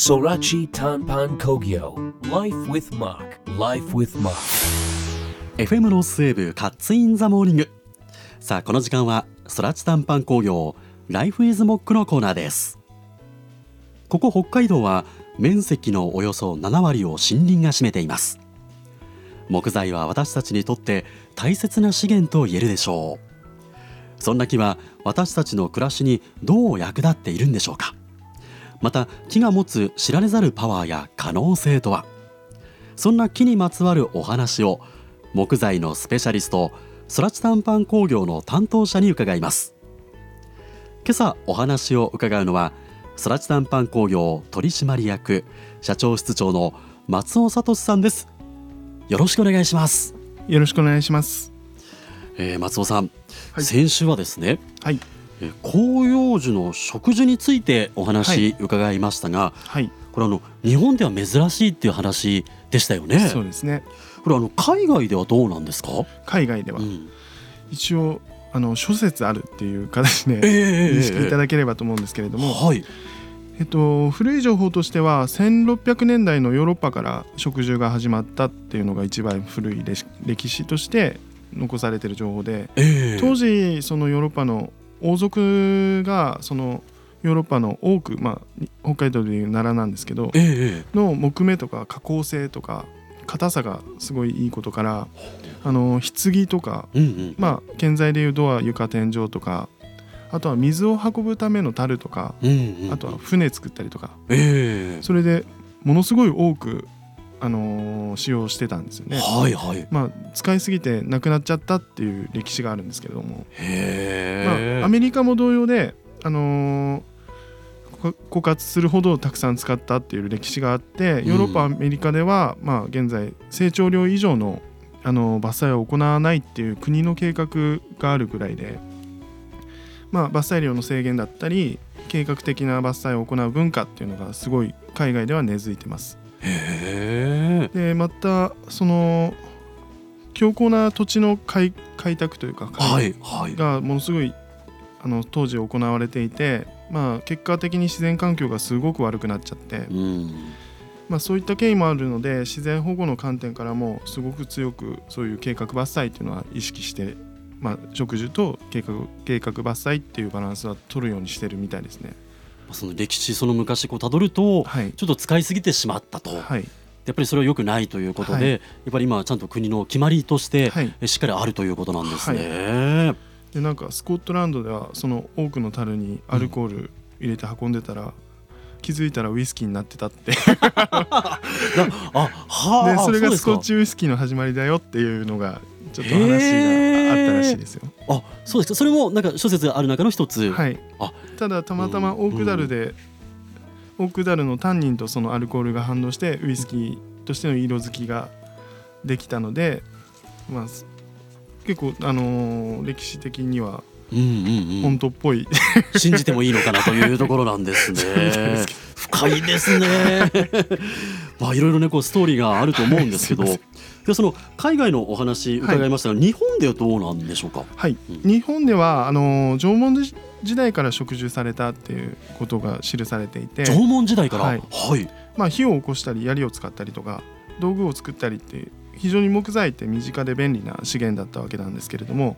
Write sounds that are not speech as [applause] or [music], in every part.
Sorachi Tanpan Kogyo. Life with Mark. Life with Mark. FM ロスウェーブカッツインザモーニングさあこの時間は空知単板工業 Life is モックのコーナーです。ここ北海道は面積のおよそ7割を森林が占めています。木材は私たちにとって大切な資源と言えるでしょう。そんな木は私たちの暮らしにどう役立っているんでしょうか。また木が持つ知られざるパワーや可能性とは？そんな木にまつわるお話を木材のスペシャリストソラチ短パン工業の担当者に伺います。今朝お話を伺うのはソラチ短パン工業取締役社長室長の松尾聡さんです。よろしくお願いします、よろしくお願いします。えー松尾さん、はい。先週はですねはい、えー広葉樹の植樹についておは話い。伺いましたが、はい、これあの日本では珍しいっていう話でしたよね。そうですね。これあの海外ではどうなんですか、海外では。うん。一応あの諸説あるっていう形でえ認識いただければと思うんですけれども、はい。えっと古い情報としては1600年代のヨーロッパから植樹が始まったっていうのが一番古い歴歴史として残されている情報で、ええ。当時そのヨーロッパの王族がそのヨーロッパの多く、まあ、北海道でいう奈良なんですけどええ。の木目とか加工性とか硬さがすごいいいことからあの棺とかうんうん。まあ建材でいうドア床天井とかあとは水を運ぶための樽とかうんうん。あとは船作ったりとか。ええ。それでものすごい多く、あのー使用してたんですよね。はいはいまあ、使いすぎてなくなっちゃったっていう歴史があるんですけれども、へまえ、あ、アメリカも同様で、あのーこ枯渇するほどたくさん使ったっていう歴史があってヨーロッパ、アメリカでは、まあ、現在成長量以上の、あのー伐採を行わないっていう国の計画があるぐらいで、まあ、伐採量の制限だったり計画的な伐採を行う文化っていうのがすごい海外では根付いてます。でまたその強硬な土地の開開拓というかはいはい。がものすごいあの当時行われていて、まあ、結果的に自然環境がすごく悪くなっちゃって、うん。まあ、そういった経緯もあるので自然保護の観点からもすごく強くそういう計画伐採っていうのは意識して、まあ、植樹と計画計画伐採っていうバランスは取るようにしてるみたいですね。その歴史その昔こう辿るとはい、ちょっと使いすぎてしまったと、やはい。っぱりそれは良くないということで、はい。やっぱり今はちゃんと国の決まりとして、しっかりあるということなんですね。でなんかスコットランドではその多くの樽にアルコール入れて運んでたら、気づいたらウイスキーになってたって。[laughs] あはあでそれがスコッチウイスキーの始まりだよっていうのがちょっと話があったらしいですよ。あそうですか。それもなんか諸説がある中の一つ、はい。あ、ただたまたまオークダルで、オークダルのタンニンとそのアルコールが反応してウイスキーとしての色づきができたので、まあ、す結構、あのー歴史的には本当っぽい、信じてもいいのかなというところなんですね。[laughs] 深いですね。[laughs] まあいろいろねこうストーリーがあると思うんですけど、[laughs] でその海外のお話伺いましたが、日本ではどうなんでしょうか？はい。うん。日本ではあのー縄文時代から植樹されたっていうことが記されていて、縄文時代から、ははい。い、まあ、火を起こしたり槍を使ったりとか道具を作ったりって非常に木材って身近で便利な資源だったわけなんですけれども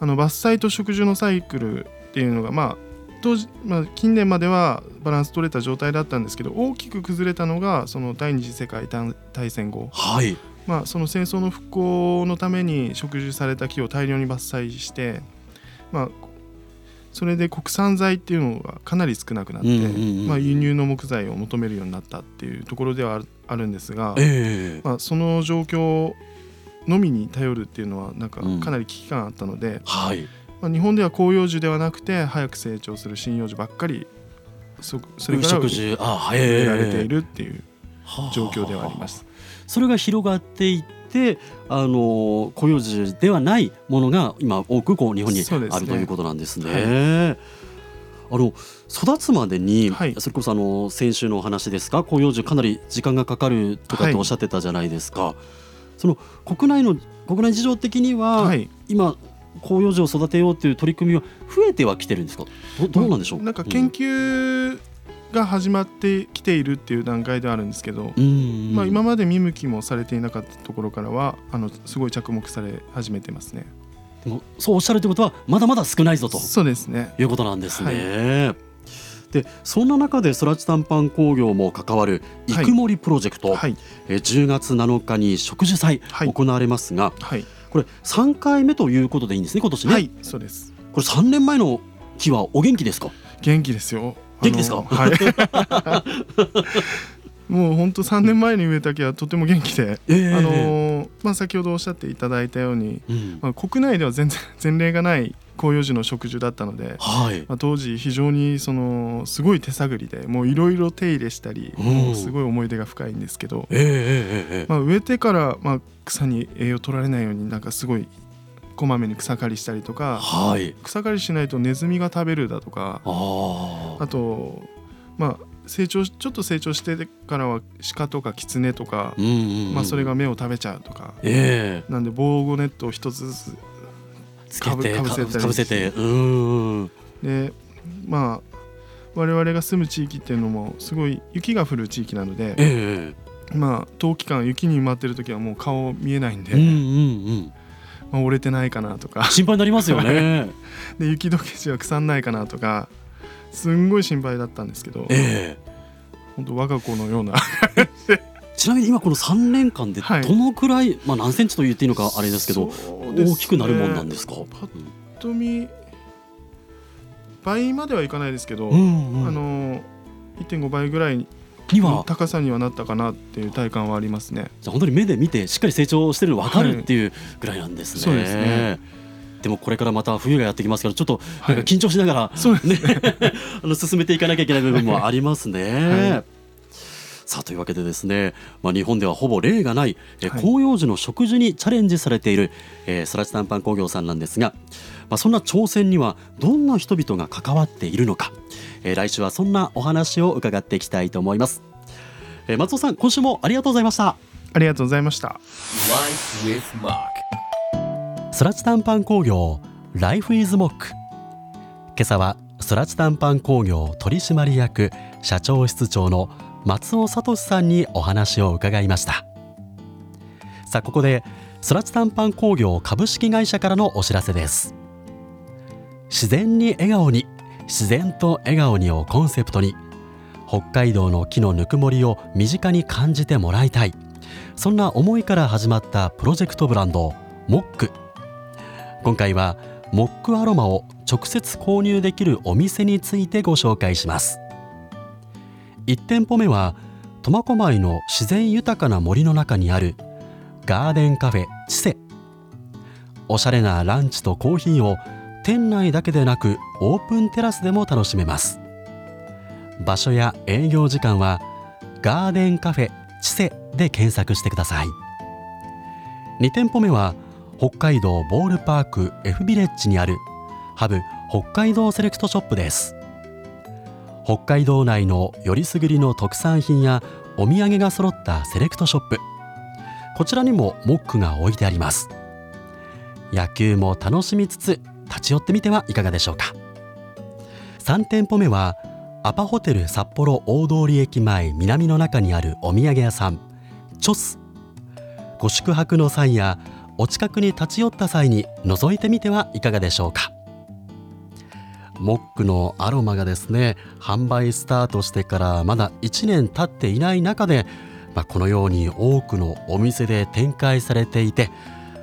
あの伐採と植樹のサイクルっていうのがまあ当時、まあ、近年まではバランス取れた状態だったんですけど大きく崩れたのがその第二次世界大戦後、はい、まあ、その戦争の復興のために植樹された木を大量に伐採して、まあ、それで国産材っていうのがかなり少なくなって、うんうんうんまあ、輸入の木材を求めるようになったっていうところではあるんですが、ええ。まあ、その状況のみに頼るっていうのはなんかうん。かなり危機感あったので、はい、まあ、日本では広葉樹ではなくて早く成長する針葉樹ばっかりそそれか植え。られているっていうはあ状況ではあります。それが広がっていってあの固有樹ではないものが今多くこう日本にあるということなんですね。あの育つまでに、はい。それこそあの先週のお話ですか？広葉樹かなり時間がかかるとかってはい。おっしゃってたじゃないですか、その国内の国内事情的には、はい。今広葉樹を育てようという取り組みは増えてはきてるんですか？どどうなんでしょう、なんか研究が始まってきているっていう段階ではあるんですけど、うんまあ、今まで見向きもされていなかったところからはあのすごい着目され始めてますね。でもそうおっしゃるということはまだまだ少ないぞと。そうですね。いうことなんですね。でそんな中で空知短パン工業も関わるはい。育森プロジェクト、はい。えー10月7日に植樹祭はい。行われますが、はい、これ3回目ということでいいんですね今年ね、はい、そうです。これ3年前の日はお元気ですか？元気ですよ。元気ですか？はい。[laughs] もう本当3年前に植えた木はとても元気で、ええ。あのーまあ、先ほどおっしゃっていただいたように、うん。まあ、国内では全然 [laughs] 前例がない広葉樹の植樹だったので、はい。まあ、当時非常にそのすごい手探りでもういろいろ手入れしたり、すごい思い出が深いんですけど、ええええええ。まあ、植えてから、まあ、草に栄養取られないようになんかすごいこまめに草刈りしたりとかはい。草刈りしないとネズミが食べるだとかああとまあ成長ちょっと成長してからは鹿とかキツネとか、うんうんうんまあ、それが芽を食べちゃうとか。ええ。なんで防護ネットを一つずつつけてかぶせたりかぶせてうん。でまあ我々が住む地域っていうのもすごい雪が降る地域なので、ええまあ冬期間雪に埋まってる時はもう顔見えないんで、うんうんうん。まあ、折れてないかなとか。心配になりますよね。[laughs] で雪解け地は腐んないかなとかすんごい心配だったんですけどええ。本当我が子のようなちなみに今この3年間ではい。どのくらい、まあ何センチと言っていいのかあれですけどね。大きくなるもんなんですか？パッと見倍まではいかないですけど、うんうん。あの1.5倍ぐらいには？の高さにはなったかなっていう体感はありますね。じゃあ本当に目で見てしっかり成長してるの分かるっていうぐらいなんですね。そうですね。でもこれからまた冬がやってきますからちょっとはないんか緊張しながら、そうですね [laughs] あの進めていかなきゃいけない部分もありますね。はいさあというわけでですね、まあ、日本ではほぼ例がない、えはい広葉樹の植樹にチャレンジされている、えー、空知短パン工業さんなんですが、まあ、そんな挑戦にはどんな人々が関わっているのか、えー来週はそんなお話を伺っていきたいと思います、えー松尾さん今週もありがとうございましたありがとうございました。Life with Mark. 空知短パン工業 Life is Mock 今朝は空知短パン工業取締役社長室長の松尾聡さんにお話を伺いました。さあここで空知短パン工業株式会社からのお知らせです。自然に笑顔に自然と笑顔にをコンセプトに北海道の木のぬくもりを身近に感じてもらいたい。そんな思いから始まったプロジェクトブランドモック。今回はモックアロマを直接購入できるお店についてご紹介します。1店舗目は苫小牧の自然豊かな森の中にあるガーデンカフェチセ。おしゃれなランチとコーヒーを店内だけでなくオープンテラスでも楽しめます。場所や営業時間はガーデンカフェチセで検索してください。2店舗目は北海道ボールパーク F ビレッジにあるハブ北海道セレクトショップです。北海道内のよりすぐりの特産品やお土産が揃ったセレクトショップ。こちらにもモックが置いてあります。野球も楽しみつつ立ち寄ってみてはいかがでしょうか。3店舗目はアパホテル札幌大通駅前南の中にあるお土産屋さんチョス。ご宿泊の際やお近くに立ち寄った際に覗いてみてはいかがでしょうか。モックのアロマがですね販売スタートしてからまだ1年経っていない中で、まあ、このように多くのお店で展開されていて、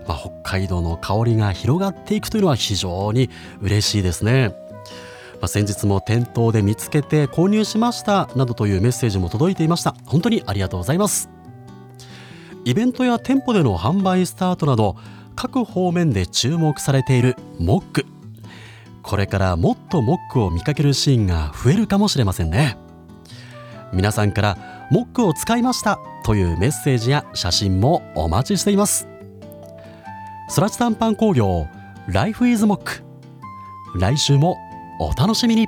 まあ、北海道の香りが広がっていくというのは非常に嬉しいですね。まあ、先日も店頭で見つけて購入しましたなどというメッセージも届いていました。本当にありがとうございます。イベントや店舗での販売スタートなど各方面で注目されているモック。これからもっとモックを見かけるシーンが増えるかもしれませんね。皆さんからモックを使いましたというメッセージや写真もお待ちしています。空知短パン工業ライフイズモック来週もお楽しみに。